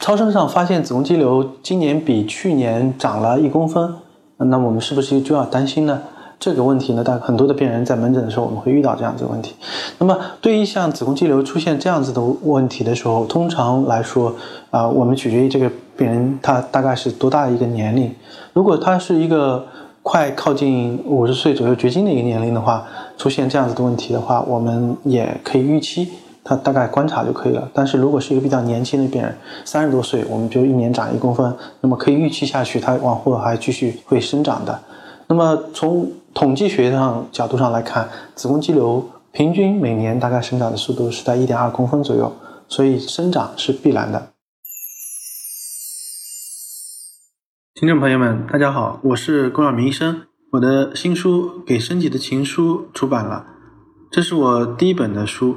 超声上发现子宫肌瘤今年比去年长了一公分，那我们是不是就要担心呢？这个问题呢，大很多的病人在门诊的时候，我们会遇到这样子的问题。那么，对于像子宫肌瘤出现这样子的问题的时候，通常来说，啊，我们取决于这个病人他大概是多大的一个年龄。如果他是一个快靠近五十岁左右绝经的一个年龄的话，出现这样子的问题的话，我们也可以预期他大概观察就可以了。但是如果是一个比较年轻的病人，三十多岁，我们就一年长一公分，那么可以预期下去，他往后还继续会生长的。那么从统计学上角度上来看，子宫肌瘤平均每年大概生长的速度是在一点二公分左右，所以生长是必然的。听众朋友们，大家好，我是龚晓明医生，我的新书《给身体的情书》出版了，这是我第一本的书。